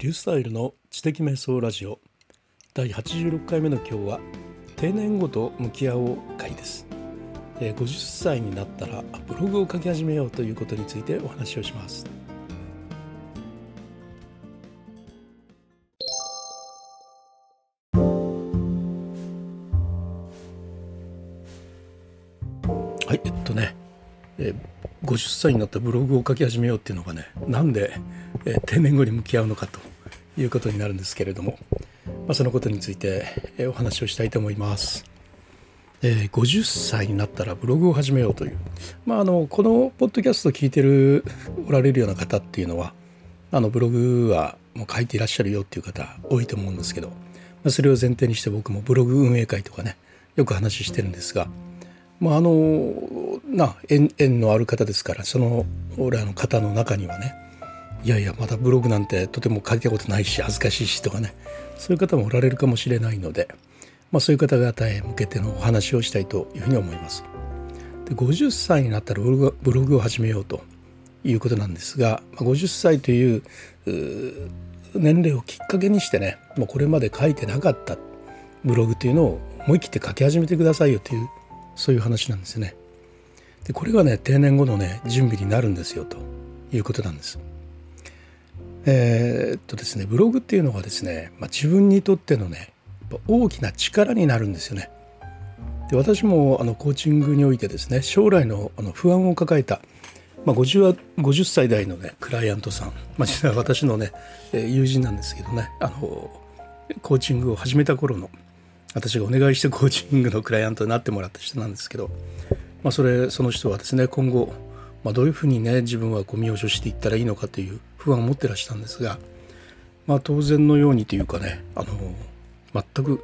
リュースタイルの知的瞑想ラジオ。第86回目の今日は定年後と向き合おう会です。え50歳になったらブログを書き始めようということについてお話をします。はいえっとね、え50歳になったブログを書き始めようっていうのがねなんで、え定年後に向き合うのかと。いうことになるんですけれども、まあ、そのことについて、えお話をしたいと思います。えー、50歳になったらブログを始めようという、まあ、あのこのポッドキャストを聞いてるおられるような方っていうのはあのブログはもう書いていらっしゃるよっていう方多いと思うんですけど、まあ、それを前提にして僕もブログ運営会とかねよく話してるんですが、まあ、あのな縁縁のある方ですからその俺らの方の中にはねいやいやまだブログなんてとても書いたことないし恥ずかしいしとかねそういう方もおられるかもしれないので。まあ、そういう方々へ向けてのお話をしたいというふうに思います。で50歳になったらブログを始めようということなんですが、ま、50歳という年齢をきっかけにしてねもうこれまで書いてなかったブログというのを思い切って書き始めてくださいよというそういう話なんですね。でこれがね定年後のね準備になるんですよということなんです。えー、っとですねブログっていうのがですね、まあ、自分にとってのね大きな力になるんですよね。で私もあのコーチングにおいてですね将来のあの不安を抱えた、まあ50、50, 歳代のねクライアントさん、まあ、実は私のね友人なんですけどねあのコーチングを始めた頃の私がお願いしてコーチングのクライアントになってもらった人なんですけど、まあ、それその人はですね今後、まあ、どういうふうにね自分はこう身を処していったらいいのかという不安を持ってらしたんですが、まあ、当然のようにというかねあの全く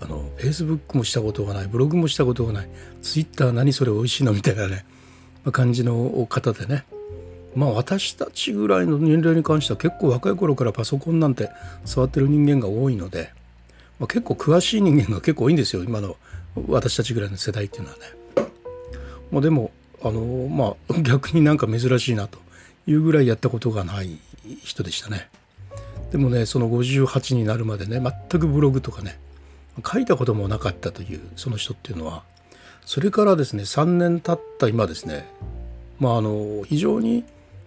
あの Facebook もしたことがないブログもしたことがない Twitter 何それ美味しいのみたいなね、まあ、感じの方でねまあ私たちぐらいの年齢に関しては結構若い頃からパソコンなんて触ってる人間が多いので、まあ、結構詳しい人間が結構多いんですよ今の私たちぐらいの世代っていうのはね。まあ、でもあのまあ逆になんか珍しいなというぐらいやったことがない人でしたね。でもねその58になるまでね全くブログとかね書いたこともなかったというその人っていうのはそれからですね3年経った今ですねまああの非常に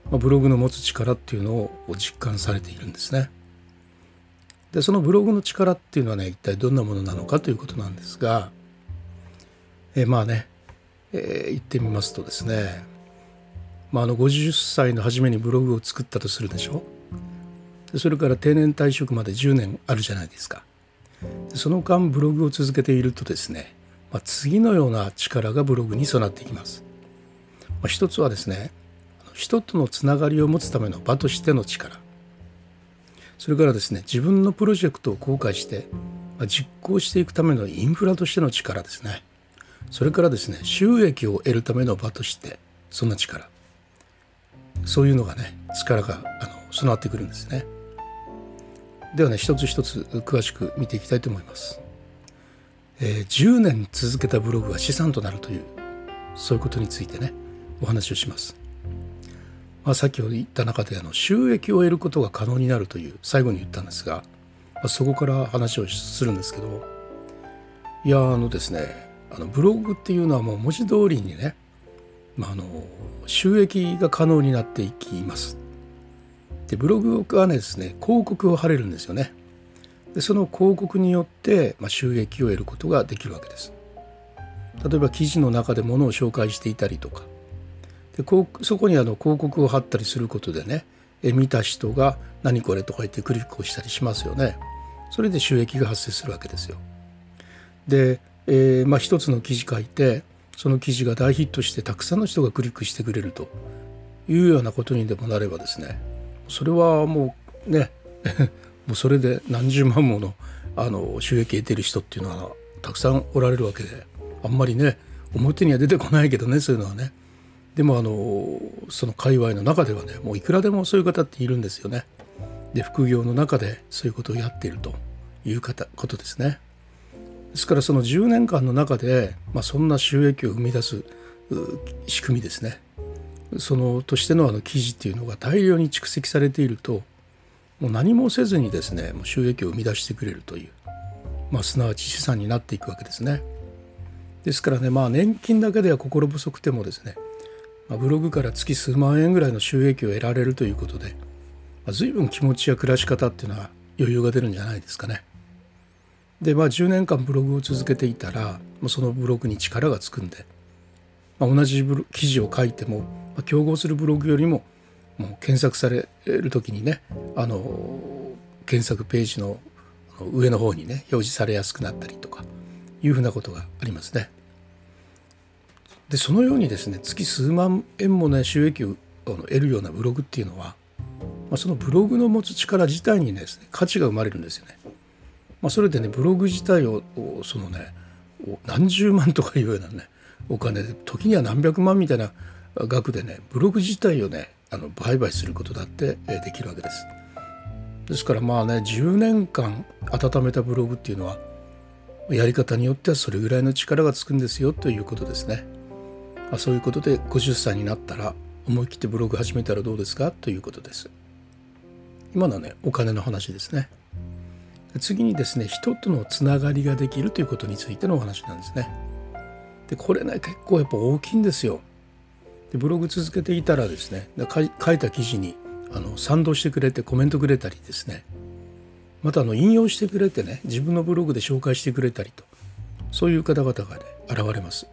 ブログの持つ力っていうのを実感されているんですね。でそのブログの力っていうのはね一体どんなものなのかということなんですがえまあね、えー、言ってみますとですね、まあ、あの50歳の初めにブログを作ったとするでしょ。それから定年退職まで10年あるじゃないですか。その間ブログを続けているとですね、まあ、次のような力がブログに備っていきます、まあ、一つはですね人とのつながりを持つための場としての力。それからですね自分のプロジェクトを公開して、まあ、実行していくためのインフラとしての力ですね。それからですね収益を得るための場としてそんな力。そういうのがね力があの備わってくるんですね。ではね一つ一つ詳しく見ていきたいと思います、えー、10年続けたブログは資産となるというそういうことについてねお話をします、まあ、さっき言った中であの収益を得ることが可能になるという最後に言ったんですが、まあ、そこから話をするんですけどいやあのですねあのブログっていうのはもう文字通りにね、まあ、あの収益が可能になっていきます。でブログはねですね広告を貼れるんですよね。でその広告によって、まあ、収益を得ることができるわけです。例えば記事の中でものを紹介していたりとか。でこうそこにあの広告を貼ったりすることでねえ見た人が「何これ?」とか言ってクリックをしたりしますよね。それで収益が発生するわけですよ。で、えー、まあ一つの記事書いてその記事が大ヒットしてたくさんの人がクリックしてくれるというようなことにでもなればですねそれはもうね もうそれで何十万ものあの収益得てる人っていうのはたくさんおられるわけであんまりね表には出てこないけどねそういうのはね。でもあのその界隈の中ではねもういくらでもそういう方っているんですよね。で副業の中でそういうことをやっているということですね。ですからその10年間の中で、まあ、そんな収益を生み出す仕組みですねそのとしてのあの記事っていうのが大量に蓄積されているともう何もせずにですねもう収益を生み出してくれるという、まあ、すなわち資産になっていくわけですね。ですからねまあ年金だけでは心細くてもですね、まあ、ブログから月数万円ぐらいの収益を得られるということで、まあ、随分気持ちや暮らし方っていうのは余裕が出るんじゃないですかね。でまあ10年間ブログを続けていたらもうそのブログに力がつくんで、まあ、同じ記事を書いても、まあ、競合するブログよりももう検索される時にねあの検索ページの上の方にね表示されやすくなったりとかいうふうなことがありますね。でそのようにですね月数万円もね収益を得るようなブログっていうのは、まあ、そのブログの持つ力自体にですね価値が生まれるんですよね。まあ、それでねブログ自体をそのね何十万とかいうようなねお金で時には何百万みたいな額でねブログ自体をねあの売買することだってできるわけです。ですからまあね10年間温めたブログっていうのはやり方によってはそれぐらいの力がつくんですよということですね。まあ、そういうことで50歳になったら思い切ってブログ始めたらどうですか？ということです。今のはねお金の話ですね。次にですね人とのつながりができるということについてのお話なんですね。でこれね結構やっぱ大きいんですよ。でブログ続けていたらですね書いた記事にあの賛同してくれてコメントくれたりですねまたあの引用してくれてね自分のブログで紹介してくれたりとそういう方々がね現れます。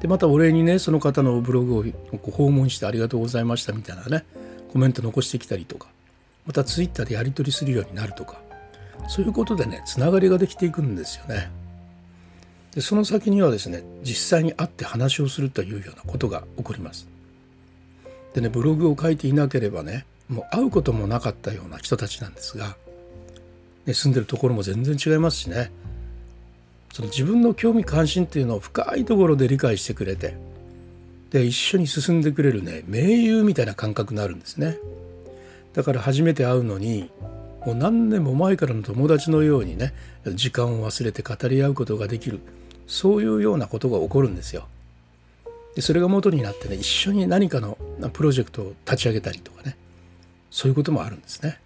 でまたお礼にねその方のブログを訪問してありがとうございましたみたいなねコメント残してきたりとかまたツイッターでやり取りするようになるとかそういうことでねつながりができていくんですよね。でその先にはですね実際に会って話をするというようなことが起こります。でねブログを書いていなければねもう会うこともなかったような人たちなんですが、ね、住んでるところも全然違いますしねその自分の興味関心っていうのを深いところで理解してくれてで一緒に進んでくれるね盟友みたいな感覚になるんですねだから初めて会うのにもう何年も前からの友達のようにね時間を忘れて語り合うことができるそういうようなことが起こるんですよ。でそれが元になってね一緒に何かのプロジェクトを立ち上げたりとかねそういうこともあるんですね。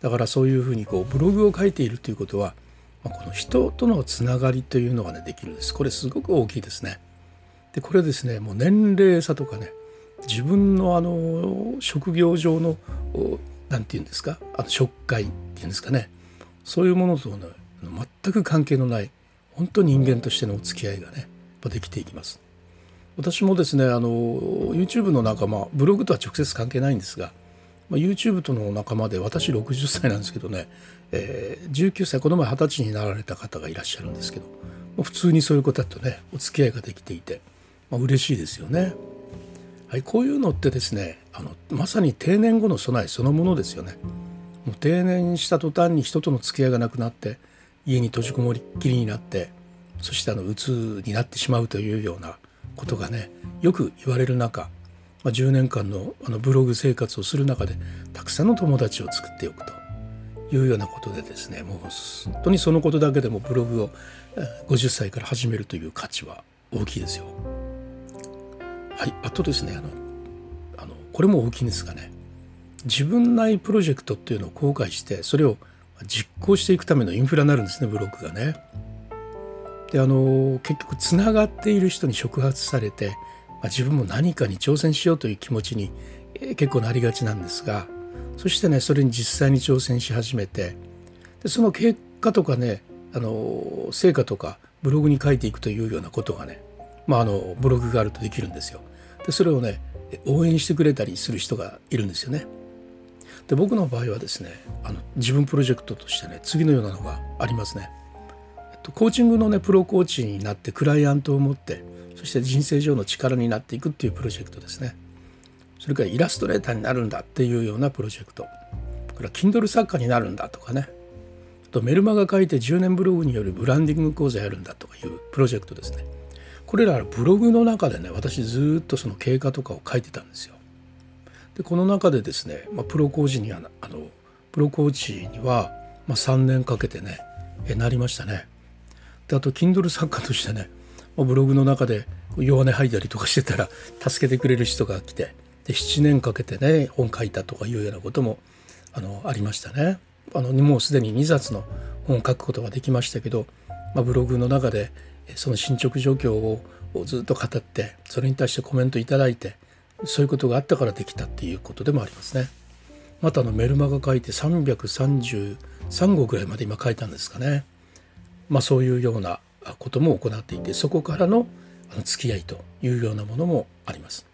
だからそういうふうにこうブログを書いているということは、まあ、この人とのつながりというのがねできるんです。これすごく大きいですね。でこれですねもう年齢差とかね自分のあの職業上の何て言うんですか？あの食会っていうんですかねそういうものとね全く関係のない本当に人間としてのお付き合いがねできていきます。私もですねあの YouTube の仲間ブログとは直接関係ないんですが、まあ、YouTube との仲間で私60歳なんですけどね、えー、19歳この前20歳になられた方がいらっしゃるんですけど、普通にそういう方とねお付き合いができていて、まあ、嬉しいですよね。はい、こういうのってですねあのまさに定年後の備えそのものですよね。もう定年した途端に人との付き合いがなくなって家に閉じこもりっきりになってそしてあの鬱になってしまうというようなことがねよく言われる中、まあ、10年間のあのブログ生活をする中でたくさんの友達を作っておくというようなことでですねもう本当にそのことだけでもブログを50歳から始めるという価値は大きいですよ。はい、あとですねあのこれも大きいんですがね自分内プロジェクトっていうのを公開してそれを実行していくためのインフラになるんですねブログがね。であの結局つながっている人に触発されて、まあ、自分も何かに挑戦しようという気持ちに、え、結構なりがちなんですがそしてねそれに実際に挑戦し始めてでその結果とかねあの成果とかブログに書いていくというようなことがね、まあ、あのブログがあるとできるんですよ。でそれをね応援してくれたりする人がいるんですよね。で僕の場合はですねあの自分プロジェクトとしてね次のようなのがありますね。えっと、コーチングのねプロコーチになってクライアントを持ってそして人生上の力になっていくっていうプロジェクトですね。それからイラストレーターになるんだっていうようなプロジェクト。から Kindle 作家になるんだとかね。あとメルマガ書いて10年ブログによるブランディング講座やるんだとかいうプロジェクトですね。これらブログの中でね私ずっとその経過とかを書いてたんですよ。でこの中でですね、まあ、プロコーチにはあのプロコーチには、まあ、3年かけてねえなりましたね。であと Kindle 作家としてね、まあ、ブログの中で弱音吐いたりとかしてたら助けてくれる人が来てで7年かけてね本書いたとかいうようなこともあのありましたね。あのもうすでに2冊の本を書くことができましたけど、まあ、ブログの中でその進捗状況をずっと語ってそれに対してコメントいただいてそういうことがあったからできたっていうことでもありますね。またのメルマガ書いて333号ぐらいまで今書いたんですかね。まあそういうようなことも行っていてそこからの付き合いというようなものもあります。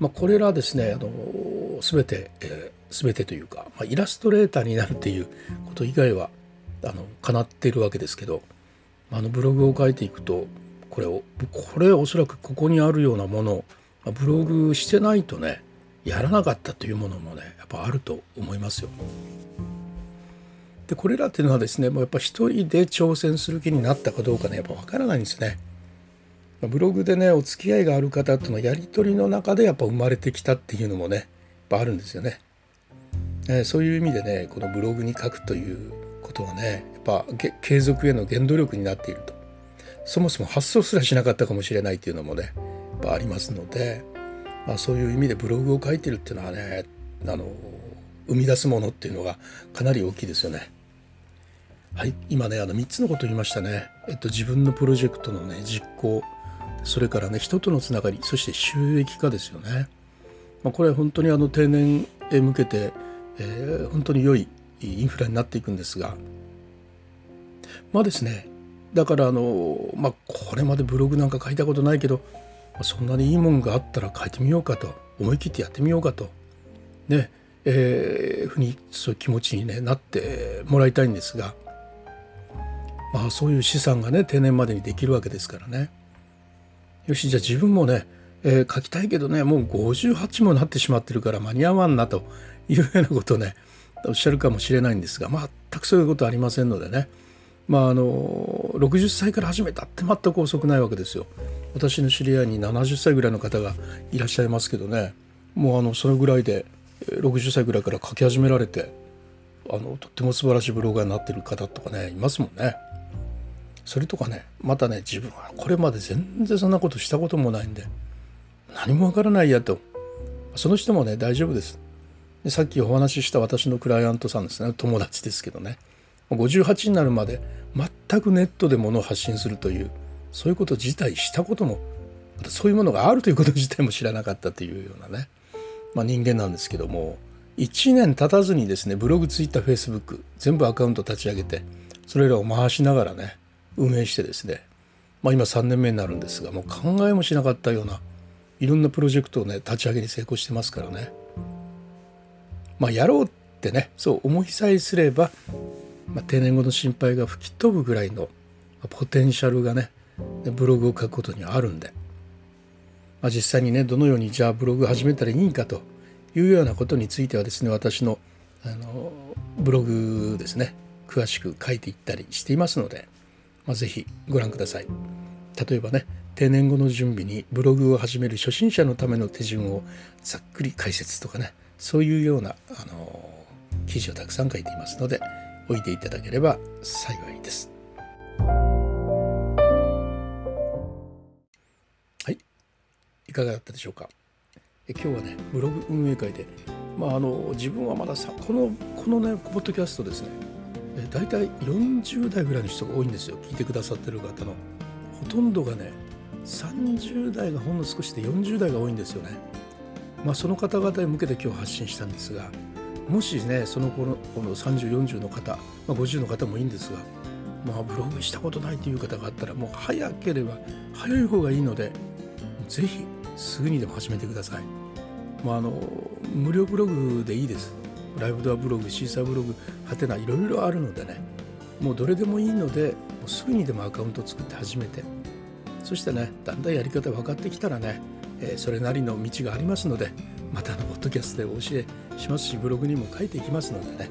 まあ、これらですねあの全て、えー、全てというか、まあ、イラストレーターになるっていうこと以外はあの叶っているわけですけどあのブログを書いていくとこれをこれおそらくここにあるようなものブログしてないとねやらなかったというものもねやっぱあると思いますよ。でこれらっていうのはですねもうやっぱ一人で挑戦する気になったかどうかねやっぱ分からないんですね。ブログでねお付き合いがある方とのはやり取りの中でやっぱ生まれてきたっていうのもねやっぱあるんですよね。えそういう意味でねこのブログに書くということはねやっぱ継続への原動力になっているとそもそも発想すらしなかったかもしれないっていうのもねやっぱありますので、まあ、そういう意味でブログを書いてるっていうのはねあの生み出すものっていうのがかなり大きいですよね。はい、今ねあの3つのことを言いましたね。えっと、自分のプロジェクトのね実行それからね人とのつながりそして収益化ですよね。まあ、これ本当にあの定年へ向けて、えー、本当に良いインフラになっていくんですがまあですねだからあのまあこれまでブログなんか書いたことないけどそんなにいいもんがあったら書いてみようかと思い切ってやってみようかとねえー、ふにそういう気持ちに、ね、なってもらいたいんですが、まあ、そういう資産がね定年までにできるわけですからね。よしじゃあ自分もね、えー、書きたいけどねもう58もなってしまってるから間に合わんなというようなことねおっしゃるかもしれないんですが全くそういうことありませんのでねまああの60歳から始めたって全く遅くないわけですよ。私の知り合いに70歳ぐらいの方がいらっしゃいますけどねもうあのそのぐらいで60歳ぐらいから書き始められてあのとっても素晴らしいブロガーになってる方とかねいますもんね。それとかねまたね自分はこれまで全然そんなことしたこともないんで何もわからないやとその人もね大丈夫ですさっきお話しした私のクライアントさんですね。友達ですけどね。58になるまで全くネットで物を発信するというそういうこと自体したこともまたそういうものがあるということ自体も知らなかったというようなね、まあ、人間なんですけども1年経たずにですねブログツイッターフェイスブック全部アカウント立ち上げてそれらを回しながらね運営してですね、まあ、今3年目になるんですがもう考えもしなかったようないろんなプロジェクトをね立ち上げに成功してますからね。まあやろうってねそう思いさえすれば、まあ、定年後の心配が吹き飛ぶぐらいのポテンシャルがねブログを書くことにはあるんで、まあ、実際にねどのようにじゃあブログ始めたらいいんかというようなことについてはですね私のあのブログですね詳しく書いていったりしていますのでまあ、ぜひご覧ください。例えばね定年後の準備にブログを始める初心者のための手順をざっくり解説とかねそういうようなあの記事をたくさん書いていますのでおいていただければ幸いです。はいいかがだったでしょうか？え今日はねブログ運営会で、まあ、あの自分はまださこのこのねポッドキャストですねえ大体40代ぐらいの人が多いんですよ聞いてくださってる方のほとんどがね30代がほんの少しで40代が多いんですよねまあその方々に向けて今日発信したんですがもしねその頃この3040の方、まあ、50の方もいいんですがまあブログしたことないという方があったらもう早ければ早い方がいいのでぜひすぐにでも始めてください。まあ、あの無料ブログでいいです。ライブドアブログシーサーブログはてないろいろあるのでねもうどれでもいいのでもうすぐにでもアカウント作って始めてそしてねだんだんやり方分かってきたらね、え、それなりの道がありますのでまたのポッドキャストでお教えしますしブログにも書いていきますのでね、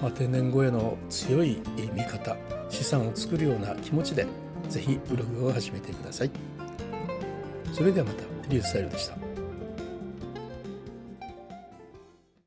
まあ、定年後への強い見方資産を作るような気持ちで是非ブログを始めてください。それではまたリュースタイルでした。